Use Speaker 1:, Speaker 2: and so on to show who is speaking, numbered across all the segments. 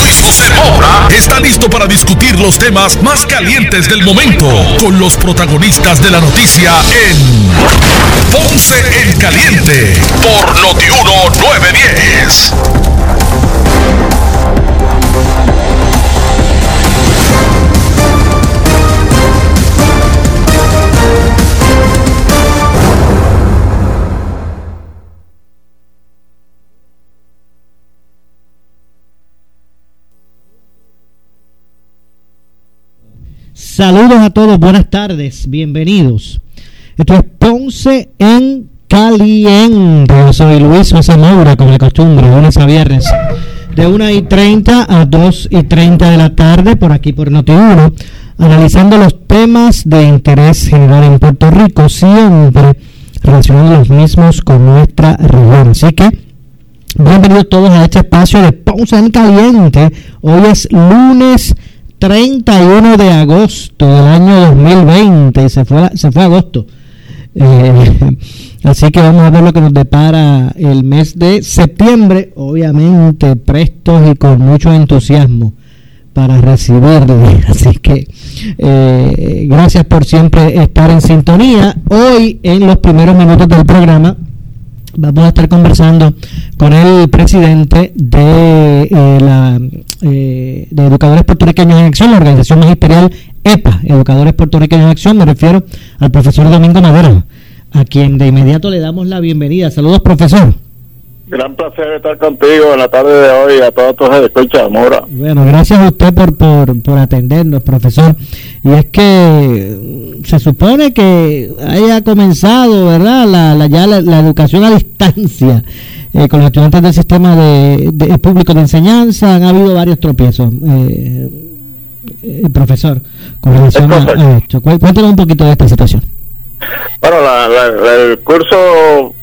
Speaker 1: Luis José Moura está listo para discutir los temas más calientes del momento con los protagonistas de la noticia en Ponce en Caliente por Notiuno 910.
Speaker 2: Saludos a todos, buenas tardes, bienvenidos. Esto es Ponce en Caliente. Yo soy Luis José como de costumbre, lunes a viernes, de 1 y 30 a 2 y 30 de la tarde, por aquí por Noti1, analizando los temas de interés general en Puerto Rico, siempre relacionando los mismos con nuestra región. Así que, bienvenidos todos a este espacio de Ponce en Caliente. Hoy es lunes 31 de agosto del año 2020 y se fue, se fue agosto. Eh, así que vamos a ver lo que nos depara el mes de septiembre, obviamente prestos y con mucho entusiasmo para recibirle. Así que eh, gracias por siempre estar en sintonía. Hoy en los primeros minutos del programa vamos a estar conversando con el presidente de eh, la eh, de Educadores Puertorriqueños en Acción, la organización magisterial EPA, Educadores Puertorriqueños en Acción, me refiero al profesor Domingo Madera, a quien de inmediato le damos la bienvenida. Saludos, profesor.
Speaker 3: Gran placer estar contigo en la tarde de hoy a todos tus escuchas, Mora.
Speaker 2: Bueno, gracias a usted por, por, por atendernos, profesor. Y es que se supone que haya comenzado, ¿verdad? La, la ya la, educación a distancia eh, con los estudiantes del sistema de, de, público de enseñanza. Han habido varios tropiezos, eh, eh, profesor, con relación a, esto. Cuéntanos un poquito de esta situación.
Speaker 3: Bueno, el curso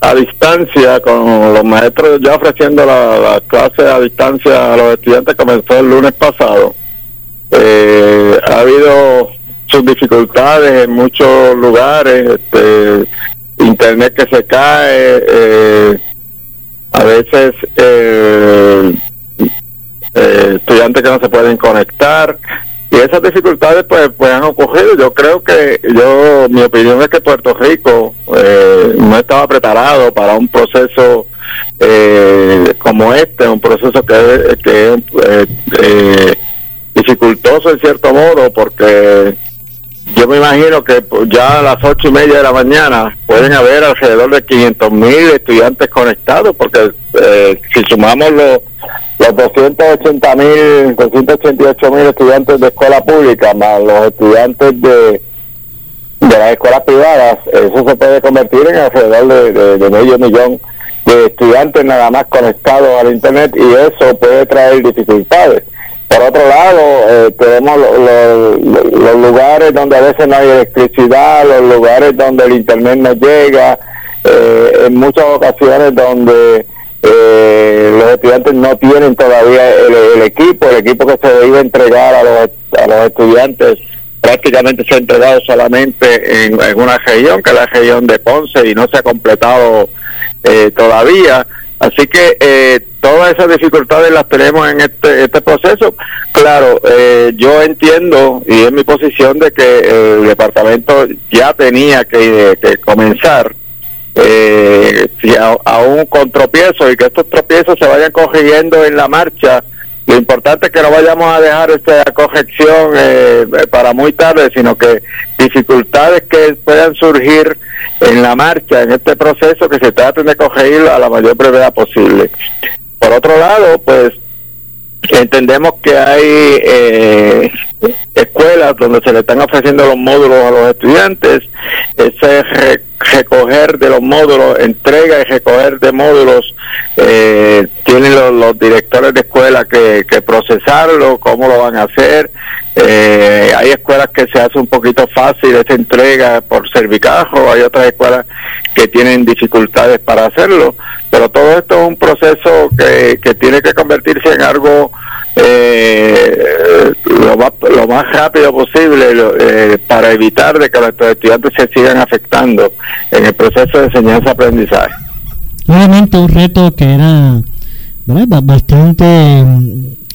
Speaker 3: a distancia, con los maestros ya ofreciendo la, la clase a distancia a los estudiantes, comenzó el lunes pasado. Eh, ha habido sus dificultades en muchos lugares, este, internet que se cae, eh, a veces eh, estudiantes que no se pueden conectar, y esas dificultades pues pues han ocurrido yo creo que yo mi opinión es que Puerto Rico eh, no estaba preparado para un proceso eh, como este un proceso que, que es eh, eh, dificultoso en cierto modo porque yo me imagino que ya a las ocho y media de la mañana pueden haber alrededor de 500 mil estudiantes conectados porque eh, si sumamos los los 280 mil, 288 mil estudiantes de escuela pública más los estudiantes de, de las escuelas privadas, eso se puede convertir en alrededor de, de, medio millón de estudiantes nada más conectados al Internet y eso puede traer dificultades. Por otro lado, eh, tenemos los lugares donde a veces no hay electricidad, los lugares donde el Internet no llega, eh, en muchas ocasiones donde eh, los estudiantes no tienen todavía el, equipo, el equipo que se debe entregar a los, a los estudiantes prácticamente se ha entregado solamente en, una región, que es la región de Ponce, y no se ha completado eh, todavía. Así que eh, todas esas dificultades las tenemos en este, este proceso. Claro, eh, yo entiendo, y es mi posición, de que el departamento ya tenía que, comenzar eh, aún con tropiezos y que estos tropiezos se vayan corrigiendo en la marcha. Lo importante es que no vayamos a dejar esta corrección eh, para muy tarde, sino que dificultades que puedan surgir en la marcha, en este proceso, que se traten de corregir a la mayor brevedad posible. Por otro lado, pues entendemos que hay eh, escuelas donde se le están ofreciendo los módulos a los estudiantes, ese recoger de los módulos, entrega y recoger de módulos, eh, tienen los, directores de escuela que, procesarlo, cómo lo van a hacer. Eh, hay escuelas que se hace un poquito fácil esa entrega por servicajo, hay otras escuelas que tienen dificultades para hacerlo, pero todo esto es un proceso que, que tiene que convertirse en algo eh, lo, más, lo más rápido posible eh, para evitar de que los estudiantes se sigan afectando en el proceso de enseñanza-aprendizaje.
Speaker 2: Obviamente un reto que era bastante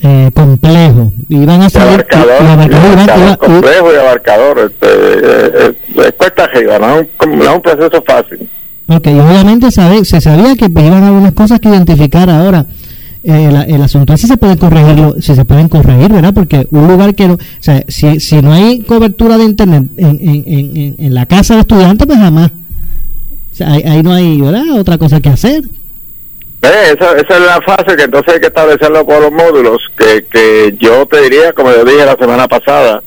Speaker 2: eh, complejo. Iban a
Speaker 3: salir abarcador, complejo y abarcador. Este, eh, eh, cuesta arriba, no es un, proceso fácil.
Speaker 2: Ok, obviamente sabe, se sabía que iban a haber unas cosas que identificar ahora eh, el, asunto es si se pueden corregirlo, si se pueden corregir, ¿verdad? Porque un lugar que no, o sea, si, si no hay cobertura de internet en, en, en, la casa de estudiantes, pues jamás. O sea, ahí, no hay, ¿verdad? Otra cosa que hacer.
Speaker 3: Eh, esa, esa, es la fase que entonces hay que establecerlo por los módulos, que, que yo te diría, como yo dije la semana pasada,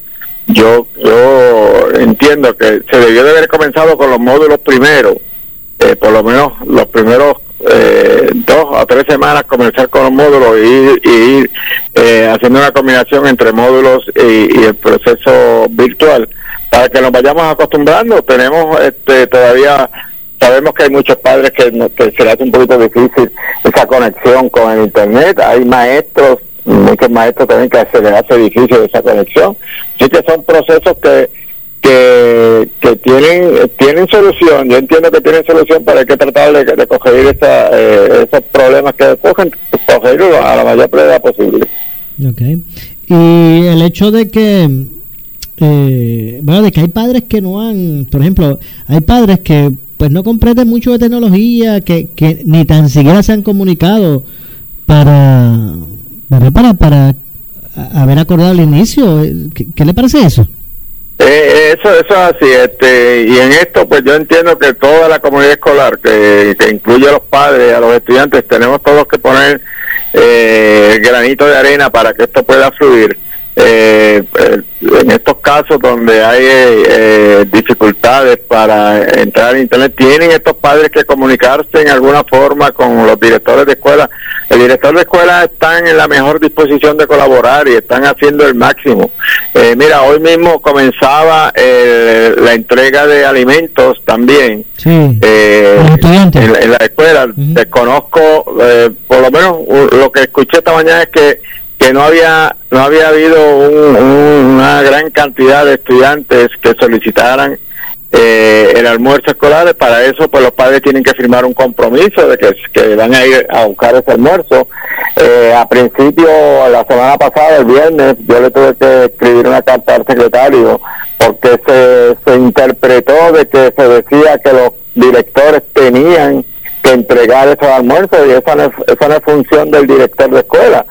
Speaker 3: yo, yo entiendo que se debió de haber comenzado con los módulos primero, eh, por lo menos los primeros eh, dos o tres semanas comenzar con los módulos y, ir eh, haciendo una combinación entre módulos y, el proceso virtual para que nos vayamos acostumbrando. Tenemos este, todavía sabemos que hay muchos padres que, que se les hace un poquito difícil esa conexión con el internet. Hay maestros, muchos maestros también que se les hace difícil esa conexión. Así que son procesos que que, que tienen tienen solución. Yo entiendo que tienen solución, pero hay que tratar de, de coger esa, eh, esos problemas que cogen, cogerlos a la mayor brevedad posible.
Speaker 2: Okay. Y el hecho de que, eh, bueno, de que hay padres que no han, por ejemplo, hay padres que pues no comprenden mucho de tecnología, que, que ni tan siquiera se han comunicado para, para, para haber acordado el inicio. ¿Qué, qué le parece eso?
Speaker 3: Eh, eso, eso es así, este, y en esto pues yo entiendo que toda la comunidad escolar, que, que incluye a los padres, a los estudiantes, tenemos todos que poner eh, el granito de arena para que esto pueda fluir. Eh, eh, en estos casos donde hay eh, dificultades para entrar a internet, tienen estos padres que comunicarse en alguna forma con los directores de escuela. El director de escuela están en la mejor disposición de colaborar y están haciendo el máximo. mira, hoy mismo comenzaba la entrega de alimentos también en, la escuela. Desconozco, por lo menos lo que escuché esta mañana es que que no había no había habido una gran cantidad de estudiantes que solicitaran eh, el almuerzo escolar. Para eso pues los padres tienen que firmar un compromiso de que, van a ir a buscar ese almuerzo. Eh, a principio la semana pasada el viernes yo le tuve que escribir una carta al secretario porque se, se interpretó de que se decía que los directores tenían que entregar esos almuerzos y esa no esa no es función del director de escuela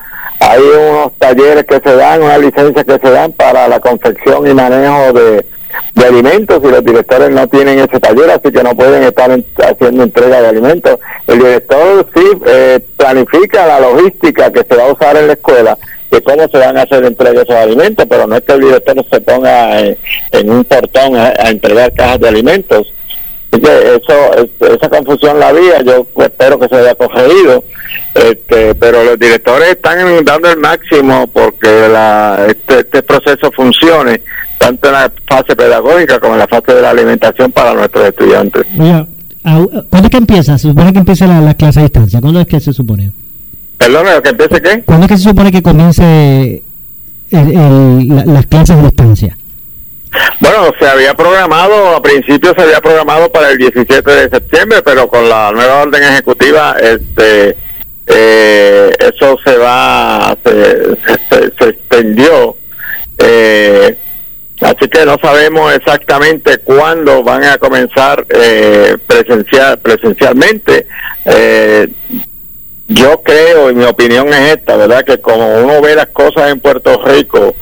Speaker 3: hay unos talleres que se dan, unas licencias que se dan para la confección y manejo de, alimentos y los directores no tienen ese taller, así que no pueden estar haciendo entrega de alimentos. El director sí eh, planifica la logística que se va a usar en la escuela de cómo se van a hacer entrega de esos alimentos, pero no es que el director se ponga en, un portón a, entregar cajas de alimentos. Así que eso, esa confusión la había, yo espero que se haya corregido este, pero los directores están dando el máximo porque la, este, este, proceso funcione tanto en la fase pedagógica como en la fase de la alimentación para nuestros estudiantes.
Speaker 2: ¿Cuándo es que empieza? ¿Se supone que empieza la, clase a distancia? ¿Cuándo es que se supone?
Speaker 3: Perdón, ¿que empiece qué?
Speaker 2: ¿Cuándo es que se supone que comience las clases a distancia?
Speaker 3: Bueno, se había programado, a principio se había programado para el 17 de septiembre, pero con la nueva orden ejecutiva, este eh, eso se va, se, se, extendió. Eh, así que no sabemos exactamente cuándo van a comenzar eh, presencial, presencialmente. Eh, yo creo, y mi opinión es esta, ¿verdad? Que como uno ve las cosas en Puerto Rico,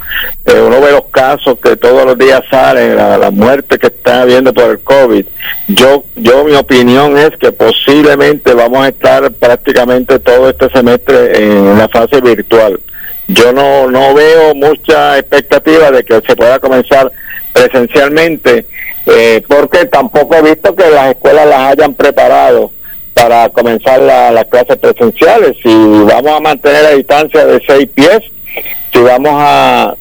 Speaker 3: eh, uno ve los casos que todos los días salen, la, muerte que está habiendo por el COVID, yo, yo mi opinión es que posiblemente vamos a estar prácticamente todo este semestre en la fase virtual. Yo no, no veo mucha expectativa de que se pueda comenzar presencialmente eh, porque tampoco he visto que las escuelas las hayan preparado para comenzar las clases presenciales. Si vamos a mantener la distancia de seis pies, si vamos a,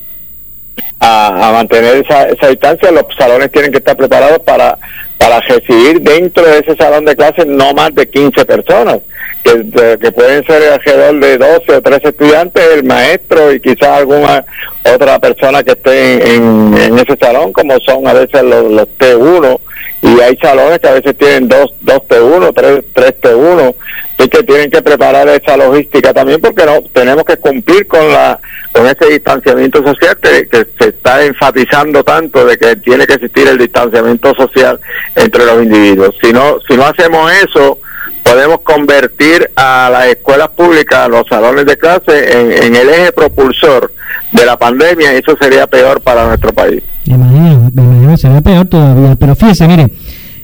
Speaker 3: a, mantener esa, esa distancia, los salones tienen que estar preparados para, para recibir dentro de ese salón de clases no más de 15 personas que, pueden ser alrededor de 12 o 13 estudiantes, el maestro y quizás alguna otra persona que esté en, ese salón, como son a veces los, los, T1, y hay salones que a veces tienen dos, dos T1, tres, tres T1, y que tienen que preparar esa logística también porque no tenemos que cumplir con la con ese distanciamiento social que, se está enfatizando tanto de que tiene que existir el distanciamiento social entre los individuos. Si no, si no hacemos eso, podemos convertir a las escuelas públicas, los salones de clase, en, el eje propulsor de la pandemia y eso sería peor para nuestro país.
Speaker 2: Me imagino, me imagino sería peor todavía. Pero fíjese, mire,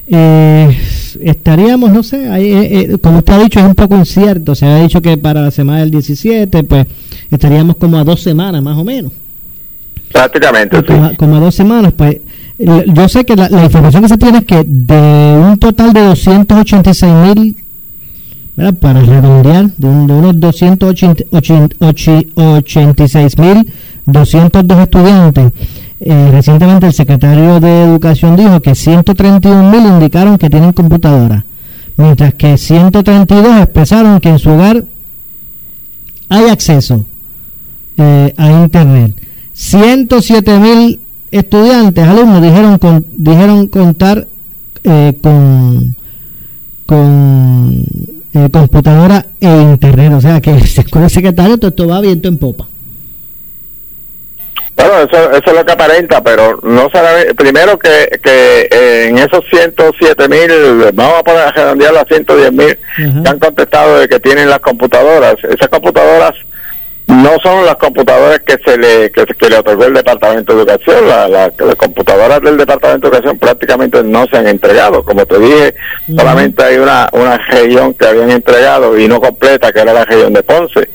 Speaker 2: eh, estaríamos, no sé, ahí, eh, eh, como usted ha dicho, es un poco incierto. Se ha dicho que para la semana del 17, pues estaríamos como a dos semanas más o menos.
Speaker 3: Prácticamente,
Speaker 2: como, como a dos semanas, pues yo sé que la, la, información que se tiene es que de un total de 286 mil para redondear, de, unos 286.202 estudiantes. Eh, recientemente el secretario de Educación dijo que 131.000 indicaron que tienen computadora, mientras que 132 expresaron que en su hogar hay acceso eh, a Internet. 107.000 estudiantes, alumnos, dijeron, dijeron contar eh, con, eh, computadora e internet. O sea que con el secretario todo esto va viento en popa.
Speaker 3: Bueno, eso, eso es lo que aparenta, pero no sabe, primero que, que eh, en esos 107 mil, vamos a poner a redondearlo a 110 mil, que han contestado de que tienen las computadoras. Esas computadoras no son las computadoras que se le que, le otorgó el Departamento de Educación. las computadoras del Departamento de Educación prácticamente no se han entregado. Como te dije, solamente hay una, una región que habían entregado y no completa, que era la región de Ponce.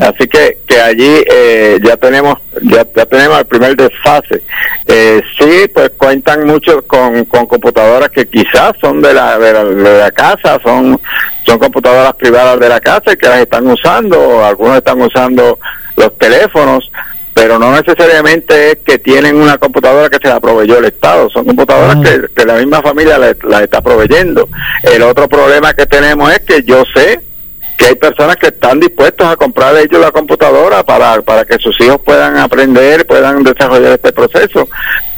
Speaker 3: Así que, que allí eh, ya tenemos ya, ya tenemos el primer desfase. Eh, sí, pues cuentan mucho con, con computadoras que quizás son de la, de la, casa, son, son computadoras privadas de la casa y que las están usando, algunos están usando los teléfonos, pero no necesariamente es que tienen una computadora que se la proveyó el Estado, son computadoras que, que, la misma familia las está proveyendo. El otro problema que tenemos es que yo sé que hay personas que están dispuestos a comprar ellos la computadora para, para que sus hijos puedan aprender, puedan desarrollar este proceso,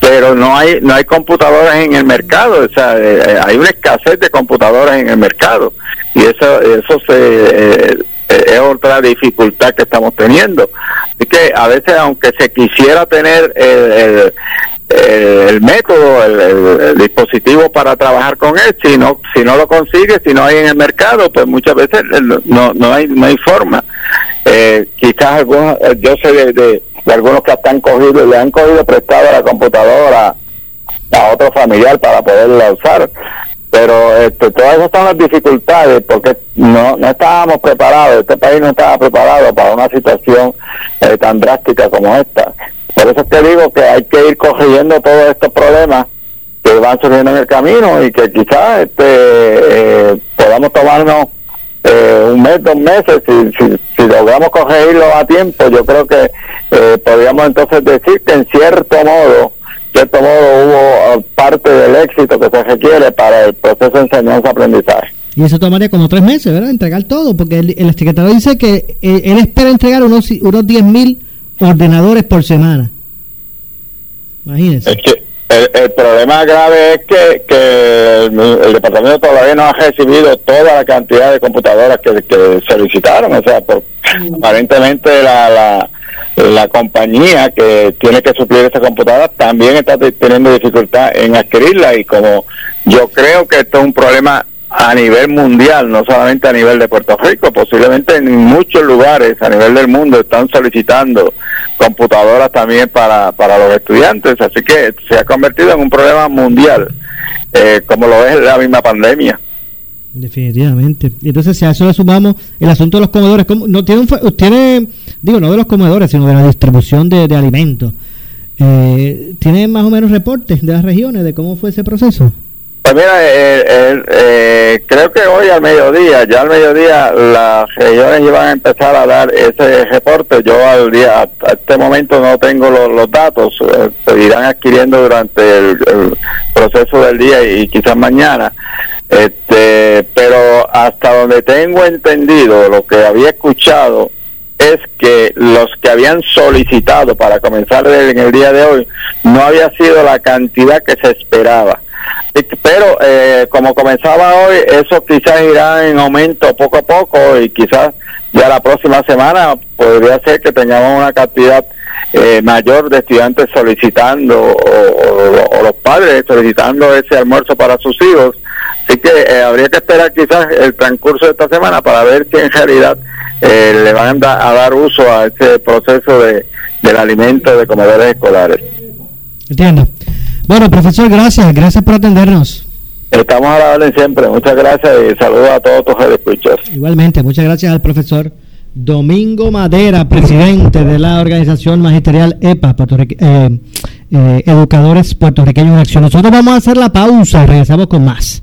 Speaker 3: pero no hay no hay computadoras en el mercado, o sea, eh, eh, hay una escasez de computadoras en el mercado y eso eso se eh, es otra dificultad que estamos teniendo. Así que a veces aunque se quisiera tener el eh, el método, el, dispositivo para trabajar con él. Si no, si no lo consigue, si no hay en el mercado, pues muchas veces no, no hay, no hay forma. Eh, quizás algunos, eh, yo sé de, de, algunos que están cogido, le han cogido prestado la computadora a otro familiar para poderla usar. Pero este, todas esas son las dificultades porque no, no estábamos preparados, este país no estaba preparado para una situación tan drástica como esta. Por eso es que digo que hay que ir corrigiendo todos estos problemas que van surgiendo en el camino y que quizás este, eh, podamos tomarnos eh, un mes, dos meses, si, si, logramos corregirlo a tiempo, yo creo que eh, podríamos entonces decir que en cierto modo, cierto modo hubo parte del éxito que se requiere para el proceso de enseñanza-aprendizaje.
Speaker 2: Y eso tomaría como tres meses, ¿verdad? Entregar todo, porque el, el secretario dice que él espera entregar unos, unos 10.000 mil ordenadores por semana.
Speaker 3: Imagínense. Es que el, problema grave es que, que el, departamento todavía no ha recibido toda la cantidad de computadoras que, que solicitaron. O sea, por, aparentemente la, la, la compañía que tiene que suplir esa computadora también está teniendo dificultad en adquirirla y como yo creo que esto es un problema a nivel mundial, no solamente a nivel de Puerto Rico, posiblemente en muchos lugares a nivel del mundo están solicitando computadoras también para, para los estudiantes, así que se ha convertido en un problema mundial, eh, como lo es la misma pandemia.
Speaker 2: Definitivamente. Y entonces, si a eso le sumamos el asunto de los comedores, no tiene, tiene digo, no de los comedores, sino de la distribución de, alimentos. Eh, ¿Tiene más o menos reportes de las regiones de cómo fue ese proceso?
Speaker 3: Pues mira, eh, eh, creo que hoy al mediodía, ya al mediodía, las regiones iban a empezar a dar ese reporte. Yo al día, a este momento no tengo los, datos, se irán adquiriendo durante el, proceso del día y, quizás mañana. Este, pero hasta donde tengo entendido, lo que había escuchado es que los que habían solicitado para comenzar en el día de hoy no había sido la cantidad que se esperaba. Pero eh, como comenzaba hoy, eso quizás irá en aumento poco a poco y quizás ya la próxima semana podría ser que tengamos una cantidad eh, mayor de estudiantes solicitando o, los padres solicitando ese almuerzo para sus hijos. Así que eh, habría que esperar quizás el transcurso de esta semana para ver si en realidad eh, le van a, dar uso a este proceso de, del alimento de comedores escolares.
Speaker 2: Entiendo. Bueno, profesor, gracias. Gracias por atendernos.
Speaker 3: Estamos a la orden siempre. Muchas gracias y saludos a todos tus escuchas.
Speaker 2: Igualmente, muchas gracias al profesor Domingo Madera, presidente de la organización magisterial EPA, eh, eh, Educadores Puertorriqueños en Acción. Nosotros vamos a hacer la pausa y regresamos con más.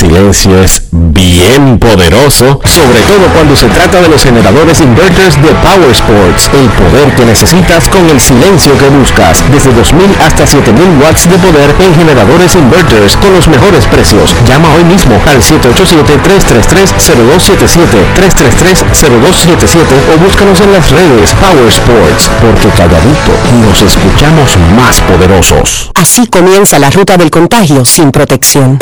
Speaker 4: Silencio es bien poderoso, sobre todo cuando se trata de los generadores inverters de Power Sports, el poder que necesitas con el silencio que buscas, desde 2000 hasta 7000 watts de poder en generadores inverters con los mejores precios. Llama hoy mismo al 787-333-0277, 333-0277 o búscanos en las redes Power Sports, porque calladito nos escuchamos más poderosos.
Speaker 5: Así comienza la ruta del contagio sin protección.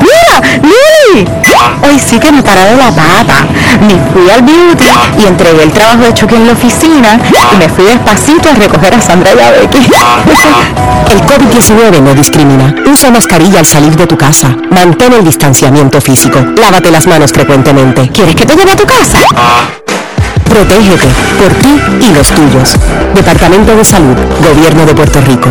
Speaker 5: ¡Mira! ¡Lili! Hoy sí que me parado la pata. Me fui al beauty y entregué el trabajo de choque en la oficina y me fui despacito a recoger a Sandra y a Becky. El COVID-19 no discrimina. Usa mascarilla al salir de tu casa. Mantén el distanciamiento físico. Lávate las manos frecuentemente. ¿Quieres que te lleve a tu casa? Protégete por ti y los tuyos. Departamento de Salud, Gobierno de Puerto Rico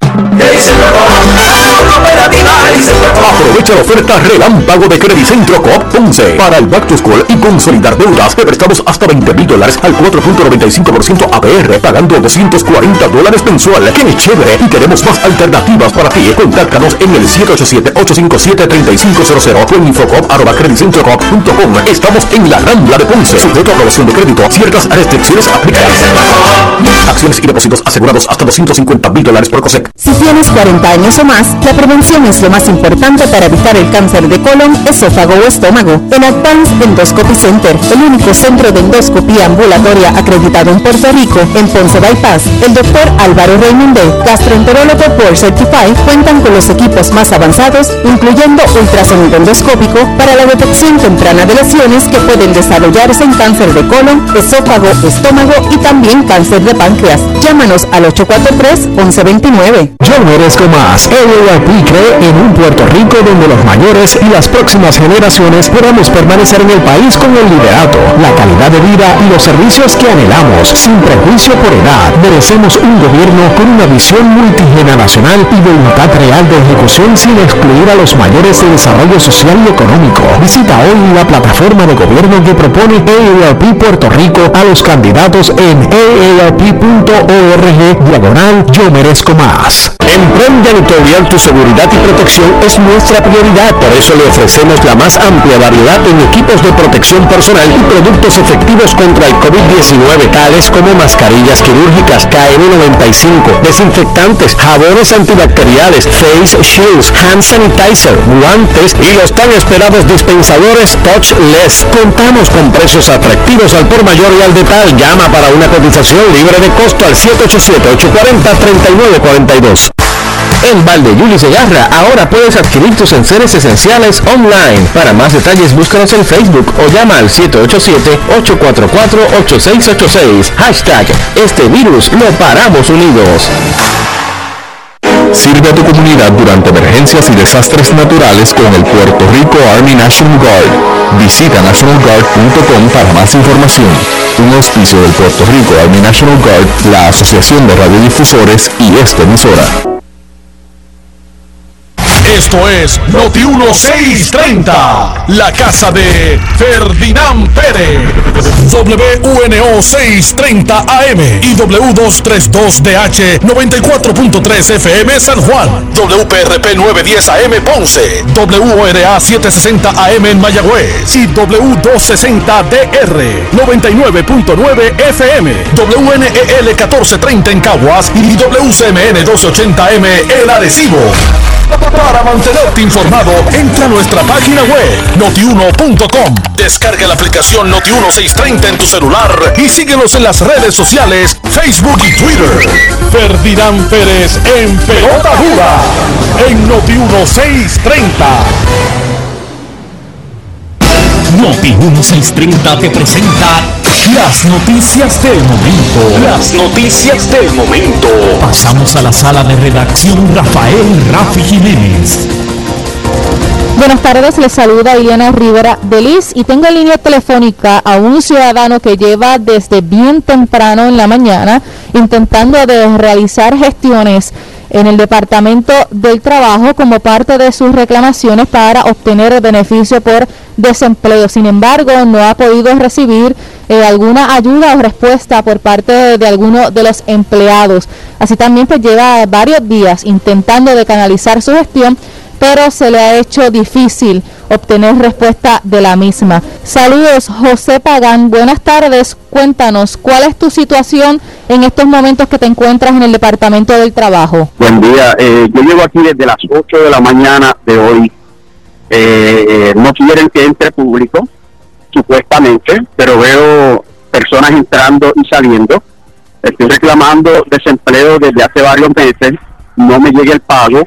Speaker 1: Days in the Aprovecha la oferta relámpago de Centro Coop 11 para el Back to School y consolidar deudas. Te prestamos hasta 20 mil dólares al 4.95% APR, pagando 240 dólares mensual. ¡Qué chévere! Y tenemos más alternativas para ti. Contáctanos en el 787-857-3500 o en infocop.com. Estamos en la Rambla de Ponce. Sujeto a aprobación de crédito. Ciertas restricciones aplican. Acciones y depósitos asegurados hasta 250 mil dólares por COSEC.
Speaker 5: Si tienes 40 años o más, la prevención es lo más importante para evitar el cáncer de colon, esófago o estómago. En Advanced Endoscopy Center, el único centro de endoscopía ambulatoria acreditado en Puerto Rico, en Ponce Bypass, el doctor Álvaro Raymondé, gastroenterólogo por Certify, cuentan con los equipos más avanzados, incluyendo ultrasonido endoscópico para la detección temprana de lesiones que pueden desarrollarse en cáncer de colon, esófago, estómago y también cáncer de páncreas. Llámanos al 843 1129
Speaker 6: yo merezco más.
Speaker 7: Y cree en un Puerto Rico donde los mayores y las próximas generaciones podamos permanecer en el país con el liderato, la calidad de vida y los servicios que anhelamos, sin prejuicio por edad. Merecemos un gobierno con una visión multigeneracional y voluntad real de ejecución sin excluir a los mayores de desarrollo social y económico. Visita hoy la plataforma de gobierno que propone AARP Puerto Rico a los candidatos en aarp.org diagonal yo merezco más.
Speaker 4: En Prom Janitorial tu seguridad y protección es nuestra prioridad. Por eso le ofrecemos la más amplia variedad en equipos de protección personal y productos efectivos contra el COVID-19, tales como mascarillas quirúrgicas KN95, desinfectantes, jabones antibacteriales, face shields, hand sanitizer, guantes y los tan esperados dispensadores touchless. Contamos con precios atractivos al por mayor y al detal. Llama para una cotización libre de costo al 787-840-3942. En Valde Yuli Segarra ahora puedes adquirir tus enseres esenciales online. Para más detalles búscanos en Facebook o llama al 787-844-8686. Hashtag Este virus lo paramos unidos. Sirve a tu comunidad durante emergencias y desastres naturales con el Puerto Rico Army National Guard. Visita nationalguard.com para más información. Un auspicio del Puerto Rico Army National Guard, la Asociación de Radiodifusores y esta emisora.
Speaker 1: Esto es Noti 1630, la casa de Ferdinand Pérez. WNO 630 AM y W232DH 94.3 FM San Juan. WPRP 910 AM Ponce. WORA 760 AM en Mayagüez. Y W260DR 99.9 FM. WNEL 1430 en Caguas y WCMN 1280M en Arecibo. Mantenerte informado, entra a nuestra página web notiuno.com. Descarga la aplicación Noti1630 en tu celular y síguenos en las redes sociales, Facebook y Twitter. Ferdinand Pérez en Pelota Dura en Noti1630.
Speaker 8: Noti 1630 te presenta las noticias del momento. Las noticias del momento. Pasamos a la sala de redacción Rafael Rafi Jiménez.
Speaker 9: Buenas tardes, les saluda Ileana Rivera de Liz y tengo en línea telefónica a un ciudadano que lleva desde bien temprano en la mañana intentando de realizar gestiones en el Departamento del Trabajo como parte de sus reclamaciones para obtener beneficio por desempleo. Sin embargo, no ha podido recibir eh, alguna ayuda o respuesta por parte de, de alguno de los empleados. Así también pues lleva varios días intentando de canalizar su gestión pero se le ha hecho difícil obtener respuesta de la misma. Saludos, José Pagán. Buenas tardes. Cuéntanos, ¿cuál es tu situación en estos momentos que te encuentras en el Departamento del Trabajo?
Speaker 10: Buen día. Eh, yo llego aquí desde las 8 de la mañana de hoy. Eh, no quieren que entre público, supuestamente, pero veo personas entrando y saliendo. Estoy reclamando desempleo desde hace varios meses. No me llega el pago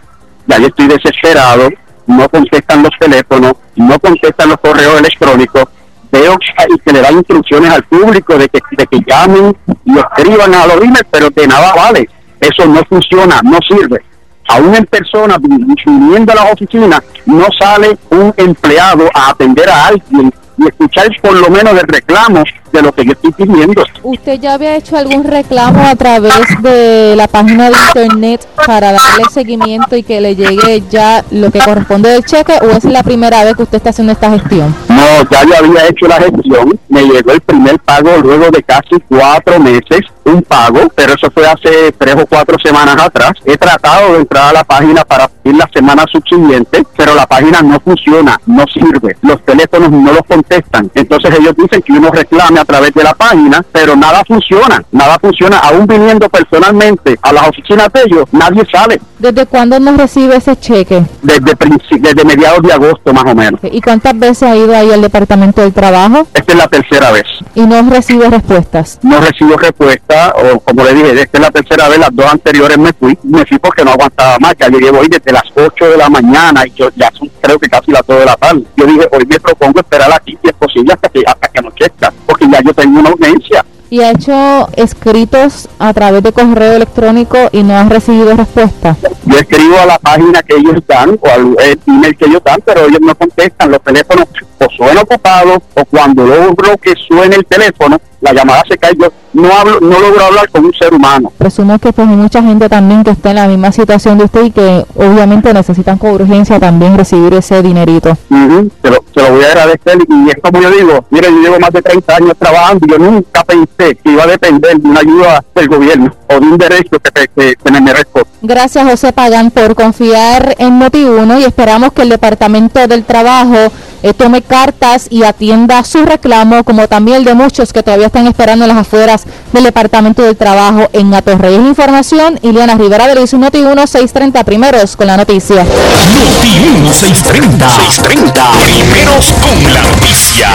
Speaker 10: ya yo estoy desesperado, no contestan los teléfonos, no contestan los correos electrónicos, veo que, le dan instrucciones al público de que, de que llamen y escriban a los emails, pero de nada vale, eso no funciona, no sirve. Aún en persona, vi- viniendo a las oficinas, no sale un empleado a atender a alguien y escuchar por lo menos el reclamo de lo que yo estoy pidiendo.
Speaker 9: ¿Usted ya había hecho algún reclamo a través de la página de internet para darle seguimiento y que le llegue ya lo que corresponde del cheque o es la primera vez que usted está haciendo esta gestión?
Speaker 10: No, ya yo había hecho la gestión, me llegó el primer pago luego de casi cuatro meses, un pago, pero eso fue hace tres o cuatro semanas atrás. He tratado de entrar a la página para pedir la semana subsiguiente, pero la página no funciona, no sirve, los teléfonos no los contestan. Entonces ellos dicen que uno reclame a través de la página, pero nada funciona, nada funciona. Aún viniendo personalmente a las oficinas de ellos, nadie sale.
Speaker 9: ¿Desde cuándo no recibe ese cheque?
Speaker 10: Desde, desde mediados de agosto más o menos.
Speaker 9: ¿Y cuántas veces ha ido ahí al Departamento del Trabajo
Speaker 10: Esta es la tercera vez.
Speaker 9: y no recibe respuestas?
Speaker 10: no recibo respuesta o como le dije, esta es la tercera vez, las dos anteriores me fui, me fui porque no aguantaba más, ya llevo hoy desde las 8 de la mañana y yo ya son creo que casi las 2 de la tarde. Yo dije, hoy me propongo esperar aquí si es posible hasta que hasta que anochezca, porque ya yo tengo una urgencia.
Speaker 9: y ha hecho escritos a través de correo electrónico y no ha recibido respuesta.
Speaker 11: Yo escribo a la página que ellos dan o al email que ellos dan, pero ellos no contestan. Los teléfonos o suenan ocupados o cuando logro que suene el teléfono, la llamada se cae. Yo no hablo, no logro hablar con un ser humano.
Speaker 9: Presumo que pues hay mucha gente también que está en la misma situación de usted y que obviamente necesitan con urgencia también recibir ese dinerito.
Speaker 11: se, lo, voy a agradecer y es como yo digo, mire, yo llevo más de 30 años trabajando y yo nunca pensé que iba a depender de una ayuda del gobierno o de un derecho que, que, me merezco.
Speaker 9: Gracias José Pagan por confiar en Noti1 y esperamos que el Departamento del Trabajo eh, tome cartas y atienda su reclamo, como también el de muchos que todavía están esperando en las afueras del Departamento del Trabajo en Atorrey. Información, Iliana Rivera de Luis Noti 1630, primeros con la noticia.
Speaker 12: Noti 1630, 630, primeros con la noticia.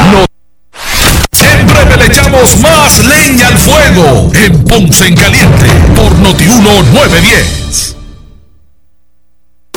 Speaker 12: Siempre le echamos más leña al fuego en Ponce en Caliente por Noti 1910.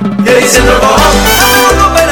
Speaker 6: He's in the wrong.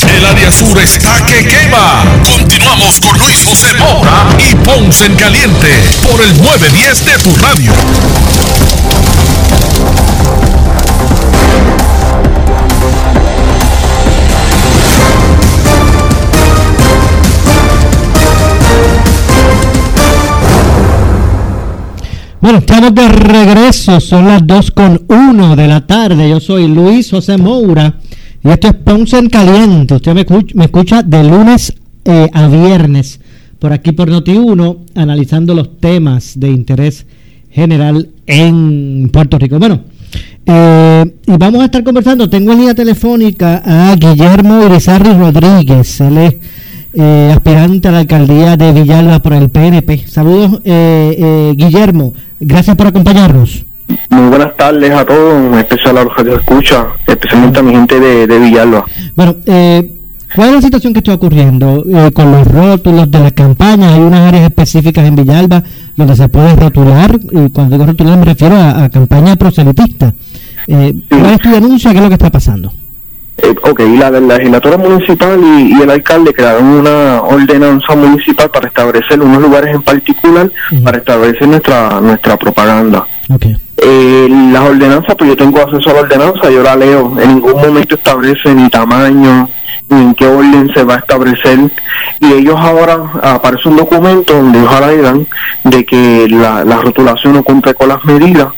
Speaker 12: El área sur está que quema. Continuamos con Luis José Moura y Ponce en Caliente por el 910 de tu radio.
Speaker 2: Bueno, estamos de regreso, son las 2 con 1 de la tarde. Yo soy Luis José Moura y esto es Ponce en Caliente. Usted me, escucha, de lunes eh, a viernes por aquí por Noti1, analizando los temas de interés general en Puerto Rico. Bueno, eh, y vamos a estar conversando. Tengo en línea telefónica a Guillermo Irizarri Rodríguez. Él es eh, aspirante a la alcaldía de Villalba por el PNP. Saludos, Guillermo. Gracias por acompañarnos.
Speaker 11: Muy buenas tardes a todos, en especial a los que escucha, especialmente a mi gente de, de Villalba.
Speaker 2: Bueno, eh, ¿cuál es la situación que está ocurriendo eh, con los rótulos de la campaña? Hay unas áreas específicas en Villalba donde se puede rotular, y cuando digo rotular me refiero a, campaña proselitista. Eh, ¿Cuál es tu denuncia? ¿Qué es lo que está pasando?
Speaker 11: Eh, ok, la, la legislatura municipal y, el alcalde crearon una ordenanza municipal para establecer unos lugares en particular para establecer nuestra nuestra propaganda. Eh, las ordenanzas, pues yo tengo acceso a la ordenanza, yo la leo, en ningún momento establece ni tamaño, ni en qué orden se va a establecer, y ellos ahora aparece un documento donde ojalá digan de que la, la rotulación no cumple con las medidas,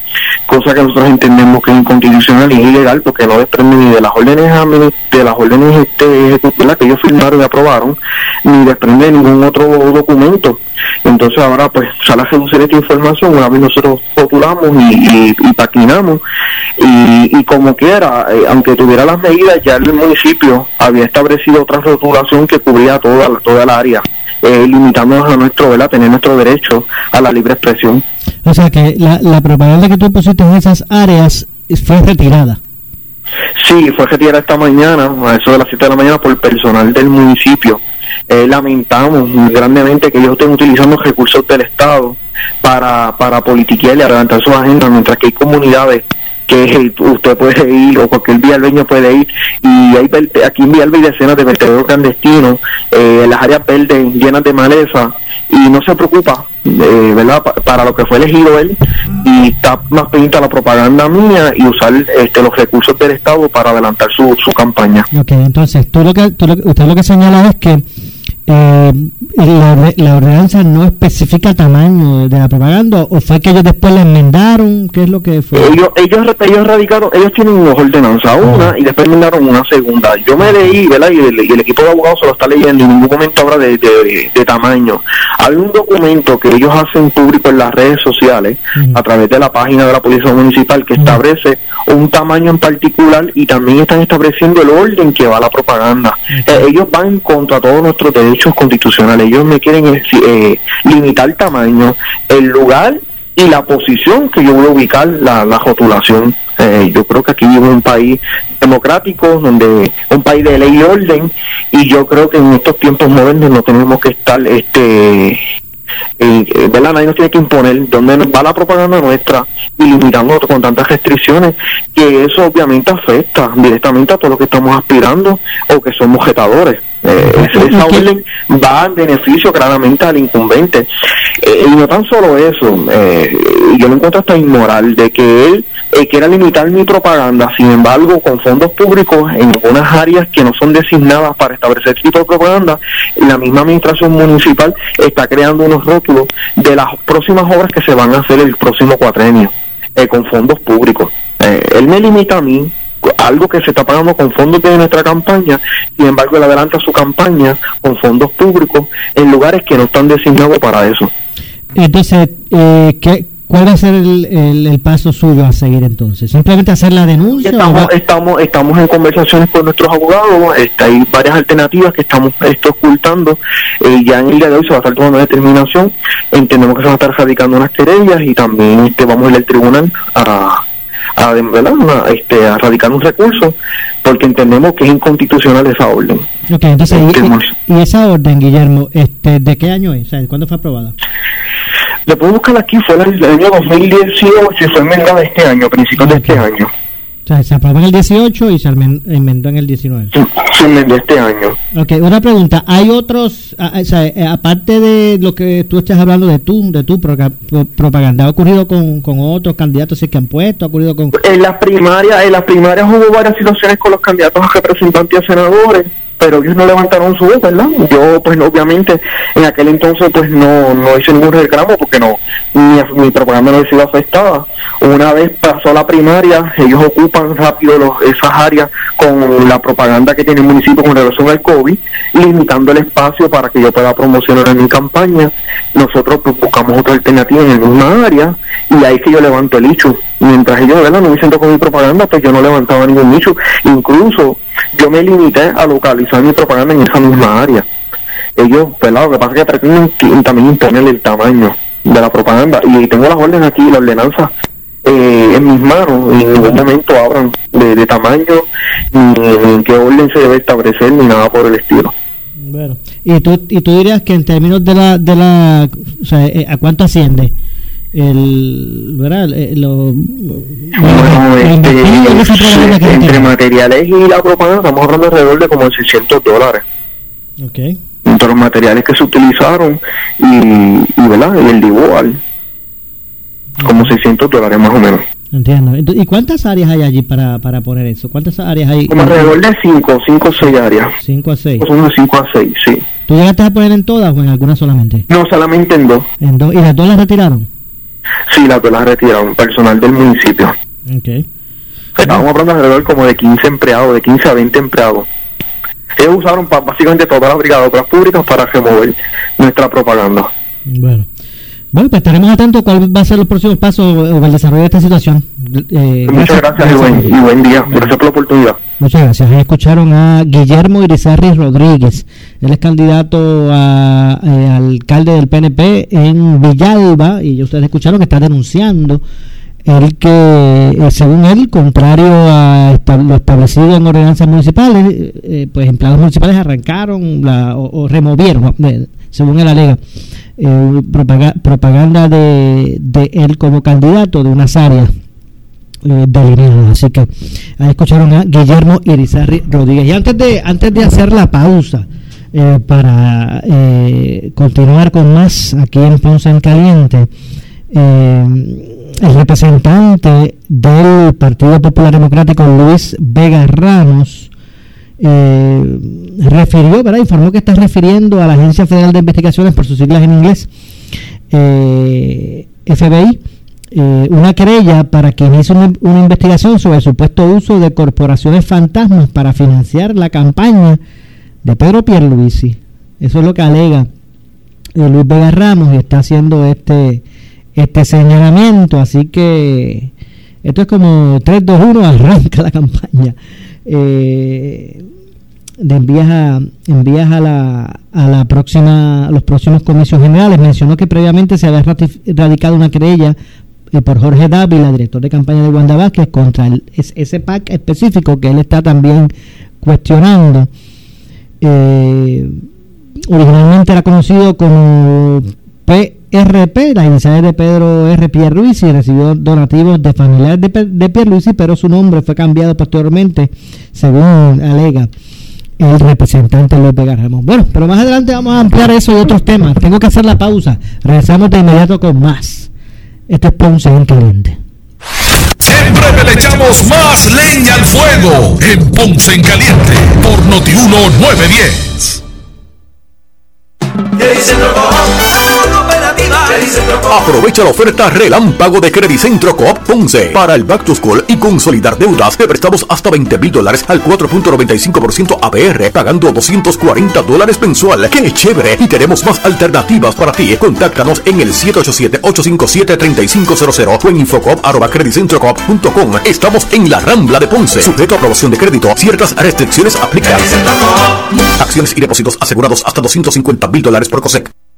Speaker 11: cosa que nosotros entendemos que es inconstitucional y es ilegal porque no desprende ni de las órdenes de las órdenes este, ejecutivas que ellos firmaron y aprobaron, ni desprende de ningún otro documento. Entonces ahora pues sale a reducir esta información una vez nosotros rotulamos y, y, paquinamos y, como quiera, eh, aunque tuviera las medidas, ya el municipio había establecido otra rotulación que cubría toda, toda el área, eh, limitándonos a nuestro, ¿verdad? tener nuestro derecho a la libre expresión.
Speaker 2: O sea que la, la propaganda que tú pusiste en esas áreas fue retirada.
Speaker 11: Sí, fue retirada esta mañana, a eso de las 7 de la mañana, por el personal del municipio. Eh, lamentamos grandemente que ellos estén utilizando recursos del Estado para, para politiquear y levantar sus agendas, mientras que hay comunidades que usted puede ir o cualquier vialbeño puede ir y hay aquí en Villalba hay decenas de vertederos clandestinos eh, las áreas verdes llenas de maleza y no se preocupa eh, ¿verdad? para lo que fue elegido él y está más pendiente a la propaganda mía y usar este, los recursos del Estado para adelantar su, su campaña.
Speaker 2: Ok, entonces tú lo que, tú lo, usted lo que señala es que eh, la, la ordenanza no especifica tamaño de la propaganda o fue que ellos después la enmendaron? ¿Qué es lo que fue?
Speaker 11: Ellos, ellos, ellos radicaron, ellos tienen dos ordenanzas, una y después enmendaron una segunda. Yo me leí, ¿verdad? Y el, y el equipo de abogados se lo está leyendo, en ningún momento habla de, de, de tamaño. Hay un documento que ellos hacen público en las redes sociales a través de la página de la Policía Municipal que establece un tamaño en particular y también están estableciendo el orden que va la propaganda. Eh, ellos van contra todos nuestros derechos constitucionales. Ellos me quieren eh, eh, limitar el tamaño, el lugar y la posición que yo voy a ubicar la, la rotulación. Eh, yo creo que aquí vivimos un país democrático, donde un país de ley y orden, y yo creo que en estos tiempos modernos no tenemos que estar, este, eh, ¿verdad? Nadie nos tiene que imponer dónde nos va la propaganda nuestra y limitando con tantas restricciones, que eso obviamente afecta directamente a todo lo que estamos aspirando o que somos jetadores. Eh, esa orden va en beneficio claramente al incumbente. Eh, y no tan solo eso, eh, yo lo encuentro hasta inmoral de que él eh, quiera limitar mi propaganda, sin embargo, con fondos públicos en algunas áreas que no son designadas para establecer tipo de propaganda, la misma administración municipal está creando unos rótulos de las próximas obras que se van a hacer el próximo cuatrenio con fondos públicos. Él me limita a mí algo que se está pagando con fondos de nuestra campaña, sin embargo él adelanta su campaña con fondos públicos en lugares que no están designados para eso.
Speaker 2: Entonces, eh, ¿qué, ¿cuál va a ser el, el, el paso suyo a seguir entonces? ¿Simplemente hacer la denuncia?
Speaker 11: Estamos, estamos, estamos en conversaciones con nuestros abogados, este, hay varias alternativas que estamos esto, ocultando, eh, ya en el día de hoy se va a estar tomando determinación, entendemos que se van a estar radicando unas querellas y también este, vamos a ir al tribunal a, a, ¿verdad? Una, este, a radicar un recurso, porque entendemos que es inconstitucional esa orden.
Speaker 2: Ok, entonces, y- esa orden, Guillermo, este, ¿de qué año es? O sea, ¿Cuándo fue aprobada?
Speaker 11: Le puedo buscar aquí, fue el año 2018 y fue enmendada este año, principios de este año.
Speaker 2: O sea, se aprobó en el 18 y se enmendó en el 19.
Speaker 11: Sí, Enmendó este año.
Speaker 2: Ok, una pregunta. ¿Hay otros, o sea, eh, aparte de lo que tú estás hablando de tu, de tu propaganda, ¿ha ocurrido con, con otros candidatos que han puesto? ¿Ha ocurrido con...?
Speaker 11: En las primarias, en las primarias hubo varias situaciones con los candidatos a representantes y a senadores, pero ellos no levantaron su voz, ¿verdad? Yo, pues, obviamente, en aquel entonces, pues, no, no hice ningún reclamo porque no, mi, mi propaganda no había sido afectada. Una vez pasó la primaria, ellos ocupan rápido los, esas áreas con la propaganda que tiene el municipio con relación al COVID, limitando el espacio para que yo pueda promocionar en mi campaña. Nosotros pues, buscamos otra alternativa en la misma área y ahí que yo levanto el hecho. Mientras ellos ¿verdad? no hubiesen con mi propaganda, pues yo no levantaba ningún nicho. Incluso yo me limité a localizar mi propaganda en esa misma área. Ellos, ¿verdad? Lo que pasa que pretenden también imponer el tamaño de la propaganda. Y tengo las órdenes aquí, la ordenanza eh, en mis manos. En ningún momento hablan de, de tamaño, ni en qué orden se debe establecer, ni nada por el estilo.
Speaker 2: Bueno, y tú, y tú dirías que en términos de la, de la, o sea, eh, ¿a cuánto asciende? El, ¿verdad? Eh, lo,
Speaker 11: Bueno, este,
Speaker 2: que
Speaker 11: entre materiales y la propaganda estamos hablando alrededor de como 600 dólares. Entre los materiales que se utilizaron y, y, ¿verdad? y el igual, como 600 dólares más o menos.
Speaker 2: Entiendo. ¿Y cuántas áreas hay allí para, para poner eso? ¿Cuántas áreas hay?
Speaker 11: Como alrededor de 5, 5 o 6 áreas.
Speaker 2: 5 a 6.
Speaker 11: Son de 5 a 6, sí.
Speaker 2: ¿Tú llegaste a poner en todas o en algunas solamente?
Speaker 11: No solamente en dos.
Speaker 2: En dos. ¿Y las dos las retiraron?
Speaker 11: Sí, las dos las retiraron, personal del municipio.
Speaker 2: Ok.
Speaker 11: Estábamos hablando alrededor como de 15 empleados, de 15 a 20 empleados. Ellos usaron básicamente todas las brigadas públicas para remover nuestra propaganda.
Speaker 2: Bueno. Bueno, pues estaremos atentos a cuál va a ser los próximos pasos o el desarrollo de esta situación. Eh,
Speaker 11: Muchas gracias y buen, y buen día. Gracias por la oportunidad.
Speaker 2: Muchas gracias. Ahí escucharon a Guillermo Irizarry Rodríguez. Él es candidato a eh, alcalde del PNP en Villalba y ustedes escucharon que está denunciando el que, eh, según él, contrario a esta- lo establecido en ordenanzas municipales, eh, eh, pues empleados municipales arrancaron la, o, o removieron, según él alega, propaga- propaganda de, de él como candidato de unas áreas eh, delineadas. Así que ahí escucharon a Guillermo Irizarry Rodríguez. Y antes de, antes de hacer la pausa eh, para eh, continuar con más aquí en Ponce en Caliente, eh, el representante del Partido Popular Democrático, Luis Vega Ramos, eh, refirió, ¿verdad? Informó que está refiriendo a la Agencia Federal de Investigaciones, por sus siglas en inglés, FBI, eh, una querella para que inicie una, investigación sobre el supuesto uso de corporaciones fantasmas para financiar la campaña de Pedro Pierluisi. Eso es lo que alega eh, Luis Vega Ramos y está haciendo este, este señalamiento. Así que esto es como 3, 2, 1, arranca la campaña. Eh, de envías a, envías a la, a la próxima, los próximos comicios generales. Mencionó que previamente se había radicado una querella eh, por Jorge Dávila, director de campaña de Wanda Vázquez, contra ese PAC específico que él está también cuestionando. Eh, originalmente era conocido como PRP, la inicial de Pedro R. Pierluisi, recibió donativos de familiares de, de Pierluisi, pero su nombre fue cambiado posteriormente, según alega el representante López Garramón. Bueno, pero más adelante vamos a ampliar eso y otros temas. Tengo que hacer la pausa. Regresamos de inmediato con más. Este es Ponce en Caliente.
Speaker 1: Siempre le echamos más leña al fuego en Ponce en Caliente por Notiuno 910.
Speaker 12: Aprovecha la oferta relámpago de Credicentro Coop Ponce para el Back to School y consolidar deudas. Te prestamos hasta 20 mil dólares al 4.95% APR, pagando 240 dólares mensual. ¡Qué chévere! Y tenemos más alternativas para ti. Contáctanos en el 787-857-3500 o en infocop.com. Estamos en la Rambla de Ponce. Sujeto a aprobación de crédito. Ciertas restricciones aplican. Acciones y depósitos asegurados hasta 250 mil dólares por COSEC.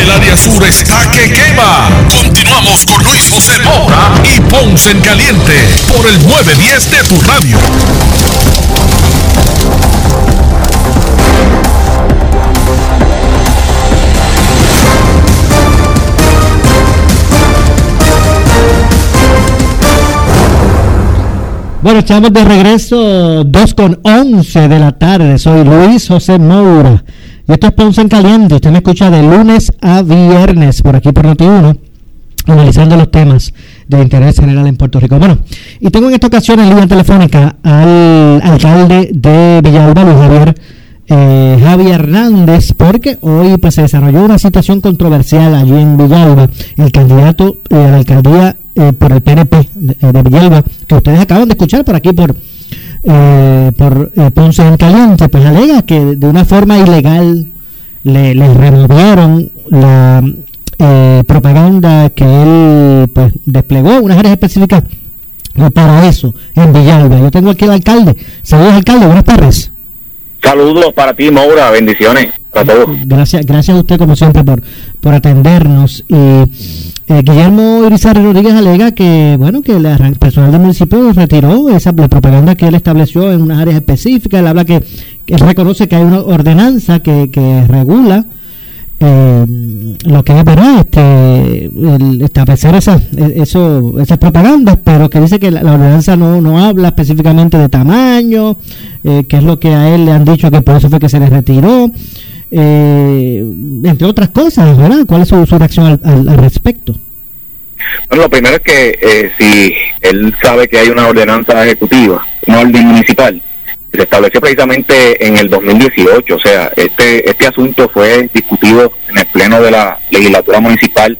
Speaker 1: El área sur está que quema. Continuamos con Luis José Moura y Ponce en Caliente por el 910 de tu radio.
Speaker 2: Bueno, estamos de regreso 2 con 11 de la tarde. Soy Luis José Moura. Esto es Ponce en Caliente. Usted me escucha de lunes a viernes por aquí por Noti1, analizando los temas de interés general en Puerto Rico. Bueno, y tengo en esta ocasión en línea telefónica al alcalde de Villalba, Luis Javier. Eh, Javier Hernández, porque hoy pues, se desarrolló una situación controversial allí en Villalba. El candidato eh, a la alcaldía eh, por el PNP de, de, Villalba, que ustedes acaban de escuchar por aquí por eh, por eh, Ponce en Caliente, pues alega que de una forma ilegal le, le removieron la eh, propaganda que él pues desplegó, unas áreas específicas para eso en Villalba. Yo tengo aquí al alcalde. Saludos, alcalde, buenas tardes.
Speaker 13: Saludos para ti, Maura, bendiciones para todos.
Speaker 2: Gracias, gracias a usted como siempre por, por atendernos. Y eh, Guillermo Irizarry Rodríguez alega que, bueno, que el personal del municipio retiró esa la propaganda que él estableció en unas áreas específicas. Él habla que, que reconoce que hay una ordenanza que, que regula eh, lo que es verdad este el establecer esas eso esas propagandas pero que dice que la, ordenanza no, no habla específicamente de tamaño eh, que es lo que a él le han dicho que por eso fue que se le retiró eh, entre otras cosas verdad cuál es su, su reacción al, al, al, respecto
Speaker 13: bueno lo primero es que eh, si él sabe que hay una ordenanza ejecutiva una orden municipal se estableció precisamente en el 2018, o sea, este este asunto fue discutido en el pleno de la legislatura municipal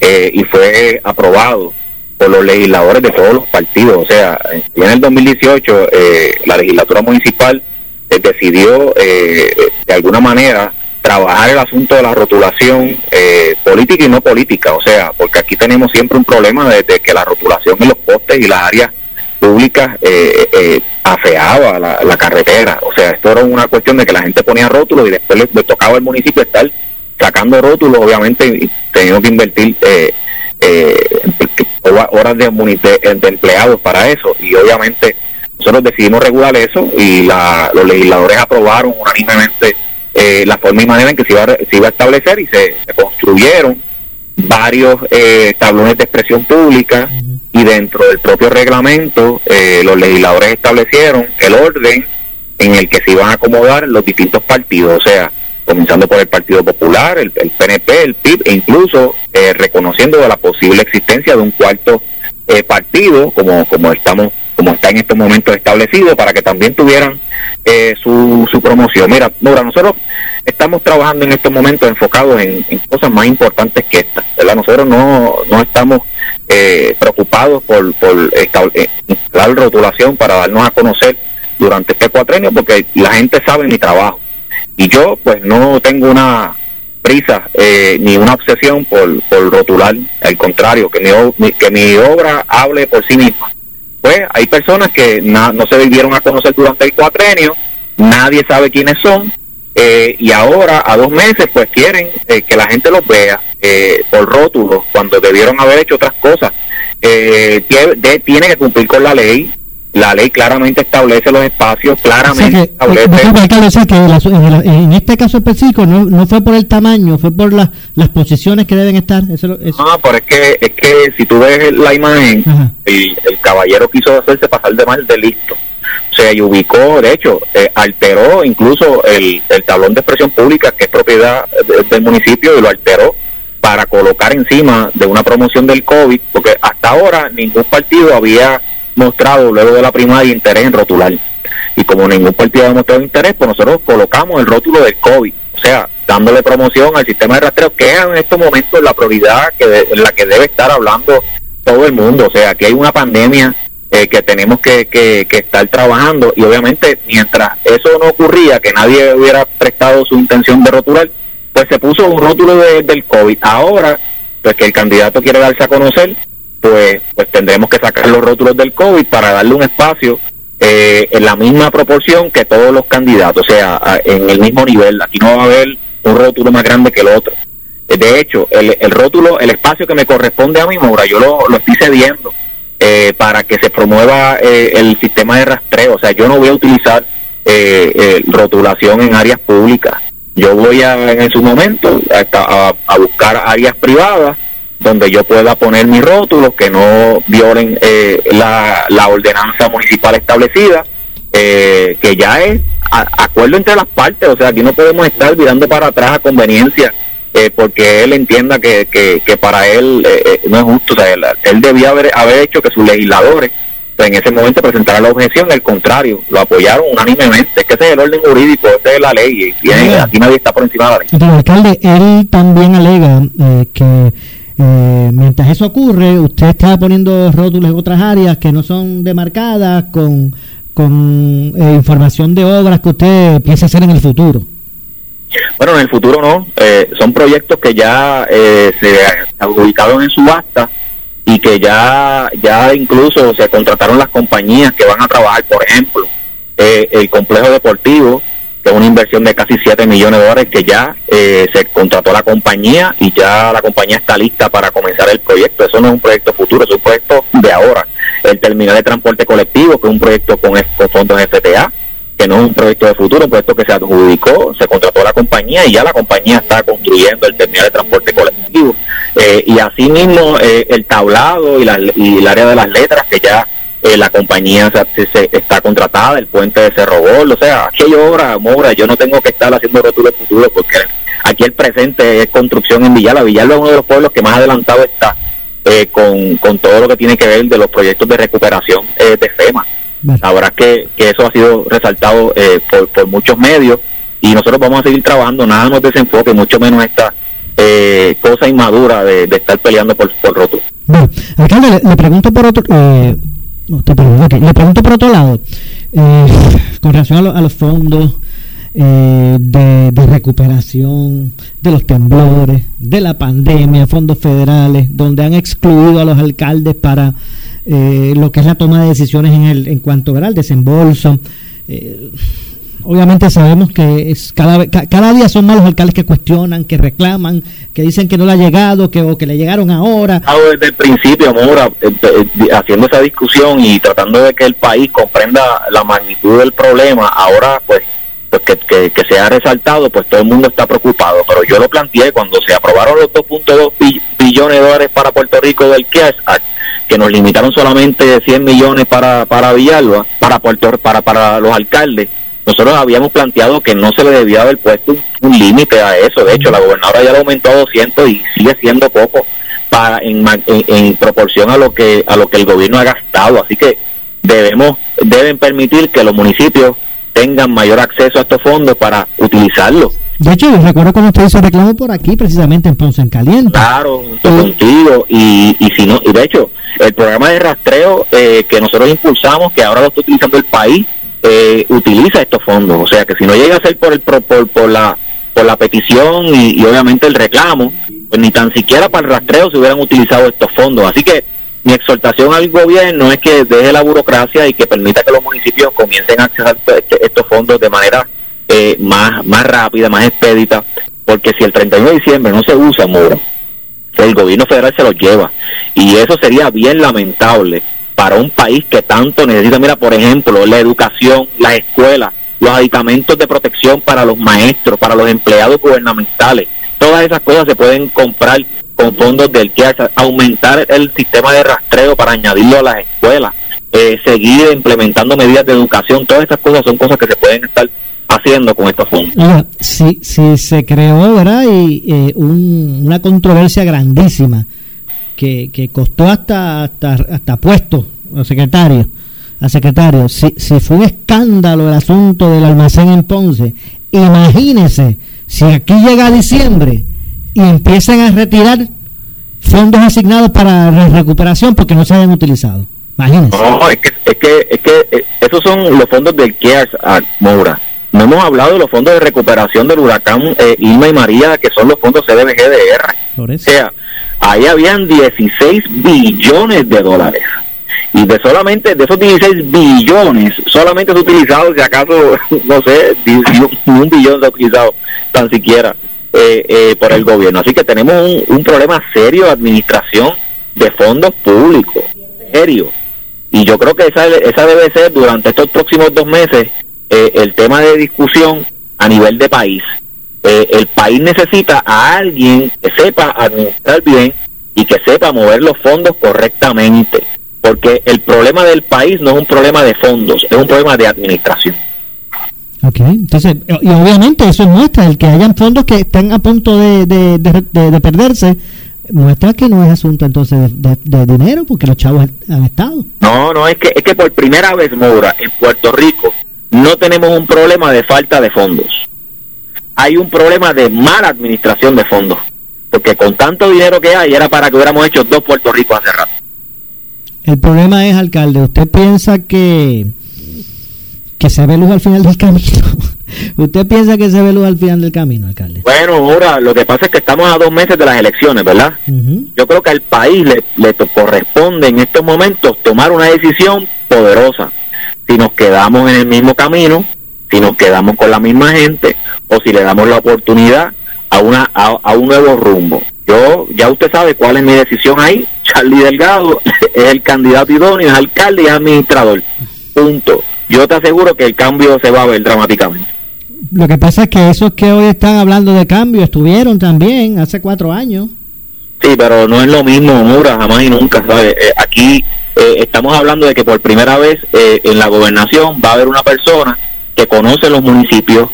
Speaker 13: eh, y fue aprobado por los legisladores de todos los partidos, o sea, en el 2018 eh, la legislatura municipal eh, decidió de alguna manera trabajar el asunto de la rotulación política y no política, o sea, porque aquí tenemos siempre un problema desde que la rotulación en los postes y las áreas públicas eh, eh, afeaba la, carretera. O sea, esto era una cuestión de que la gente ponía rótulos y después le, tocaba al municipio estar sacando rótulos, obviamente, y teniendo que invertir eh, horas de, empleados para eso. Y obviamente nosotros decidimos regular eso y la, los legisladores aprobaron unánimemente eh, la forma y manera en que se iba, a, se establecer y se, construyeron varios eh, tablones de expresión pública y dentro del propio reglamento eh, los legisladores establecieron el orden en el que se iban a acomodar los distintos partidos, o sea, comenzando por el Partido Popular, el, PNP, el PIB, e incluso eh, reconociendo la posible existencia de un cuarto eh, partido, como, como estamos como está en estos momentos establecido, para que también tuvieran eh, su, su promoción. Mira, Nora, nosotros estamos trabajando en estos momentos enfocados en, cosas más importantes que estas, ¿verdad? Nosotros no, no estamos preocupados por, por instalar rotulación para darnos a conocer durante este cuatrenio, porque la gente sabe mi trabajo y yo pues no tengo una prisa eh, ni una obsesión por, por rotular, al contrario, que mi, que mi obra hable por sí misma. Pues hay personas que no se vivieron a conocer durante el cuatrenio, nadie sabe quiénes son, eh, y ahora a dos meses pues quieren eh, que la gente los vea por rótulos cuando debieron haber hecho otras cosas. tiene que cumplir con la ley, la ley claramente establece los espacios, claramente establece...
Speaker 2: que en, este caso específico no, no fue por el tamaño, fue por las posiciones que deben estar. Eso,
Speaker 13: No, pero es que, es que si tú ves la imagen, el, caballero quiso hacerse pasar de mal delito. O sea, y ubicó, de hecho, eh, alteró incluso el, el tablón de expresión pública, que es propiedad del municipio, y lo alteró para colocar encima de una promoción del COVID, porque hasta ahora ningún partido había mostrado luego de la primaria interés en rotular. Y como ningún partido ha mostrado interés, pues nosotros colocamos el rótulo del COVID, o sea, dándole promoción al sistema de rastreo, que es en estos momentos la prioridad que en la que debe estar hablando todo el mundo. O sea, que hay una pandemia eh, que tenemos que, que, estar trabajando y obviamente mientras eso no ocurría, que nadie hubiera prestado su intención de rotular, pues se puso un rótulo del COVID. Ahora, pues que el candidato quiere darse a conocer, pues, pues tendremos que sacar los rótulos del COVID para darle un espacio eh, en la misma proporción que todos los candidatos, o sea, en el mismo nivel. Aquí no va a haber un rótulo más grande que el otro. Eh, de hecho, el, rótulo, el espacio que me corresponde a mi Mora, yo lo, lo estoy cediendo eh, para que se promueva el sistema de rastreo. O sea, yo no voy a utilizar rotulación en áreas públicas. Yo voy a, en su momento a, a buscar áreas privadas donde yo pueda poner mis rótulos que no violen eh, la, la, ordenanza municipal establecida, eh, que ya es acuerdo entre las partes, o sea, aquí no podemos estar mirando para atrás a conveniencia, eh, porque él entienda que, que, para él no es justo, o sea, él, debía haber, haber hecho que sus legisladores pues, en ese momento presentaran la objeción, al contrario, lo apoyaron unánimemente, es que ese es el orden jurídico, esa es la ley, y aquí nadie está por encima de la ley.
Speaker 2: el alcalde, él también alega que eh, mientras eso ocurre, usted está poniendo rótulos en otras áreas que no son demarcadas con, con eh, información de obras que usted piensa hacer en el futuro.
Speaker 13: Bueno, en el futuro no. Eh, son proyectos que ya se adjudicaron en subasta y que ya, ya incluso se contrataron las compañías que van a trabajar, por ejemplo, el complejo deportivo es una inversión de casi 7 millones de dólares que ya eh, se contrató la compañía y ya la compañía está lista para comenzar el proyecto. Eso no es un proyecto futuro, es un proyecto de ahora. El terminal de transporte colectivo, que es un proyecto con, con fondos FTA, que no es un proyecto de futuro, proyecto que se adjudicó, se contrató la compañía y ya la compañía está construyendo el terminal de transporte colectivo. Eh, y asimismo eh, el tablado y, la, y el área de las letras que ya eh, la compañía se, está contratada, el puente de Cerro Gol, o sea, hay obra, Mora, yo no tengo que estar haciendo rótulos futuro porque aquí el presente es construcción en Villalba. Villalba es uno de los pueblos que más adelantado está eh, con, con todo lo que tiene que ver de los proyectos de recuperación eh, de FEMA. La verdad que, que eso ha sido resaltado por, por muchos medios y nosotros vamos a seguir trabajando, nada nos desenfoque, mucho menos esta cosa inmadura de, estar peleando por, por rótulos.
Speaker 2: Bueno, alcalde, le, pregunto por otro, eh, no, te Le pregunto por otro lado, eh, con relación a, los fondos eh, de, recuperación, de los temblores, de la pandemia, fondos federales, donde han excluido a los alcaldes para eh, lo que es la toma de decisiones en, el, en cuanto al desembolso. obviamente sabemos que es cada, cada día son más los alcaldes que cuestionan, que reclaman, que dicen que no le ha llegado, que, o que le llegaron ahora.
Speaker 13: estado desde el principio, Mora, eh, eh, haciendo esa discusión y tratando de que el país comprenda la magnitud del problema. Ahora, pues, pues que, que, se ha resaltado, pues todo el mundo está preocupado. Pero yo lo planteé cuando se aprobaron los 2.2 bi- billones de dólares para Puerto Rico del CARES Act, que nos limitaron solamente 100 millones para, para Villalba, para Puerto para, para los alcaldes. Nosotros habíamos planteado que no se le debía haber puesto un, límite a eso. De hecho, la gobernadora ya lo aumentó a 200 y sigue siendo poco para en, en, en proporción a lo que a lo que el gobierno ha gastado. Así que debemos deben permitir que los municipios tengan mayor acceso a estos fondos para utilizarlos.
Speaker 2: De hecho, yo recuerdo cuando usted hizo reclamo por aquí, precisamente en Ponce en Caliente.
Speaker 13: Claro, junto contigo y, y si no y de hecho el programa de rastreo eh, que nosotros impulsamos que ahora lo está utilizando el país eh, utiliza estos fondos o sea que si no llega a ser por el por, por la por la petición y, y obviamente el reclamo pues ni tan siquiera para el rastreo se hubieran utilizado estos fondos así que mi exhortación al gobierno es que deje la burocracia y que permita que los municipios comiencen a acceder a este- estos fondos de manera eh, más más rápida más expedita porque si el 31 de diciembre no se usa Mora el gobierno federal se los lleva. Y eso sería bien lamentable para un país que tanto necesita. Mira, por ejemplo, la educación, las escuelas, los aditamentos de protección para los maestros, para los empleados gubernamentales. Todas esas cosas se pueden comprar con fondos del CARES, aumentar el sistema de rastreo para añadirlo a las escuelas, eh, seguir implementando medidas de educación. Todas estas cosas son cosas que se pueden estar haciendo con estos fondos.
Speaker 2: Oiga, si, si se creó, ¿verdad? Y eh, un- una controversia grandísima que, que costó hasta, hasta, hasta puesto al secretario. Al secretario, si, si fue un escándalo el asunto del almacén en Ponce, imagínese si aquí llega diciembre y empiezan a retirar fondos asignados para la recuperación porque no se hayan utilizado. Imagínese.
Speaker 13: No, es que, es que, es que eh, esos son los fondos del CARES Act, Moura. No hemos hablado de los fondos de recuperación del huracán eh, Irma y María, que son los fondos CDBGDR. O sea, ahí habían 16 billones de dólares. Y de solamente de esos 16 billones, solamente se ha utilizado, si acaso, no sé, ni un billón se ha utilizado tan siquiera eh, eh, por el gobierno. Así que tenemos un, problema serio de administración de fondos públicos, serio. Y yo creo que esa, esa debe ser durante estos próximos dos meses eh, el tema de discusión a nivel de país. Eh, el país necesita a alguien que sepa administrar bien y que sepa mover los fondos correctamente. Porque el problema del país no es un problema de fondos, es un problema de administración.
Speaker 2: Ok, entonces, y obviamente eso muestra el que hayan fondos que están a punto de, de, de- de- de perderse, muestra que no es asunto entonces de, dinero, porque los chavos han estado.
Speaker 13: No, no, es que, es que por primera vez, Moura, en Puerto Rico no tenemos un problema de falta de fondos. Hay un problema de mala administración de fondos. Porque con tanto dinero que hay, era para que hubiéramos hecho dos Puerto Rico hace rato.
Speaker 2: El problema es, alcalde, ¿usted piensa que, que se ve luz al final del camino? ¿Usted piensa que se ve luz al final del camino, alcalde?
Speaker 13: Bueno, ahora lo que pasa es que estamos a dos meses de las elecciones, ¿verdad? Yo creo que al país le, le corresponde en estos momentos tomar una decisión poderosa. Si nos quedamos en el mismo camino, si nos quedamos con la misma gente o si le damos la oportunidad a una a, a un nuevo rumbo. Yo ya usted sabe cuál es mi decisión ahí. Charlie Delgado es el candidato idóneo, es alcalde y es administrador. Punto. Yo te aseguro que el cambio se va a ver dramáticamente.
Speaker 2: Lo que pasa es que esos que hoy están hablando de cambio estuvieron también hace cuatro años.
Speaker 13: Sí, pero no es lo mismo, Mura, jamás y nunca, ¿sabes? Eh, aquí eh, estamos hablando de que por primera vez eh, en la gobernación va a haber una persona que conoce los municipios,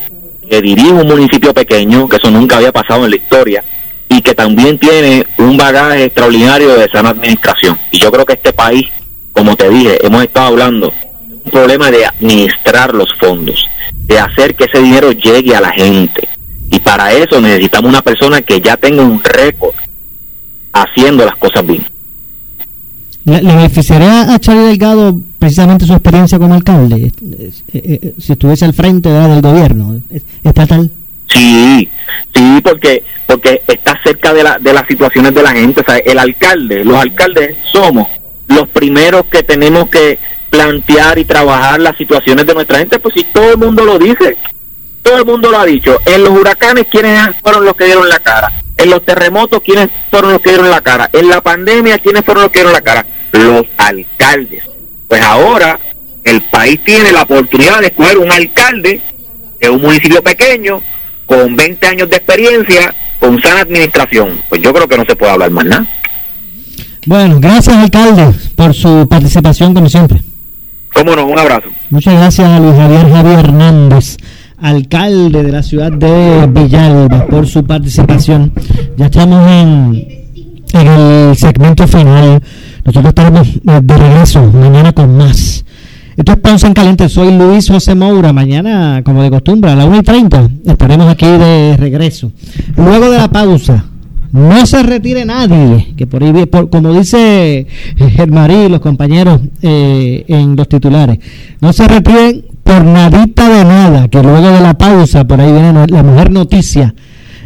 Speaker 13: que dirige un municipio pequeño, que eso nunca había pasado en la historia, y que también tiene un bagaje extraordinario de sana administración. Y yo creo que este país, como te dije, hemos estado hablando problema de administrar los fondos, de hacer que ese dinero llegue a la gente. Y para eso necesitamos una persona que ya tenga un récord haciendo las cosas bien.
Speaker 2: ¿Le, beneficiaría a Charlie Delgado precisamente su experiencia como alcalde? eh, eh, si estuviese al frente del gobierno estatal.
Speaker 13: Sí, sí, porque porque está cerca de, la, de las situaciones de la gente. O sea, el alcalde, los alcaldes somos los primeros que tenemos que, plantear y trabajar las situaciones de nuestra gente, pues si todo el mundo lo dice, todo el mundo lo ha dicho. En los huracanes, ¿quiénes fueron los que dieron la cara? En los terremotos, ¿quiénes fueron los que dieron la cara? En la pandemia, ¿quiénes fueron los que dieron la cara? Los alcaldes. Pues ahora el país tiene la oportunidad de escoger un alcalde de un municipio pequeño, con 20 años de experiencia, con sana administración. Pues yo creo que no se puede hablar más nada.
Speaker 2: Bueno, gracias alcalde por su participación como siempre.
Speaker 13: Cómo un abrazo.
Speaker 2: Muchas gracias a Luis Javier Javier Hernández, alcalde de la ciudad de Villalba, por su participación. Ya estamos en, el segmento final. Nosotros estaremos eh, de regreso mañana con más. Esto es Ponce en Caliente. Soy Luis José Moura. Mañana, como de costumbre, a las 1 y 30 estaremos aquí de regreso. Luego de la pausa, no se retire nadie, que por ahí, por, como dice Germarí y los compañeros eh, en los titulares, no se retiren por nadita de nada, que luego de la pausa, por ahí viene la mujer noticia,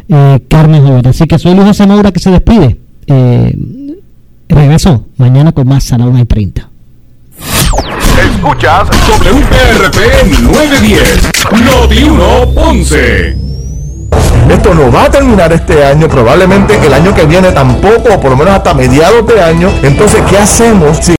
Speaker 2: eh, Carmen. Así que soy Luis José que se despide. Eh, regreso mañana con más a la 1 y 30.
Speaker 1: Escuchas WPRP 910, Noti 1 Ponce.
Speaker 14: Esto no va a terminar este año, probablemente el año que viene tampoco, o por lo menos hasta mediados de año. Entonces, ¿qué hacemos si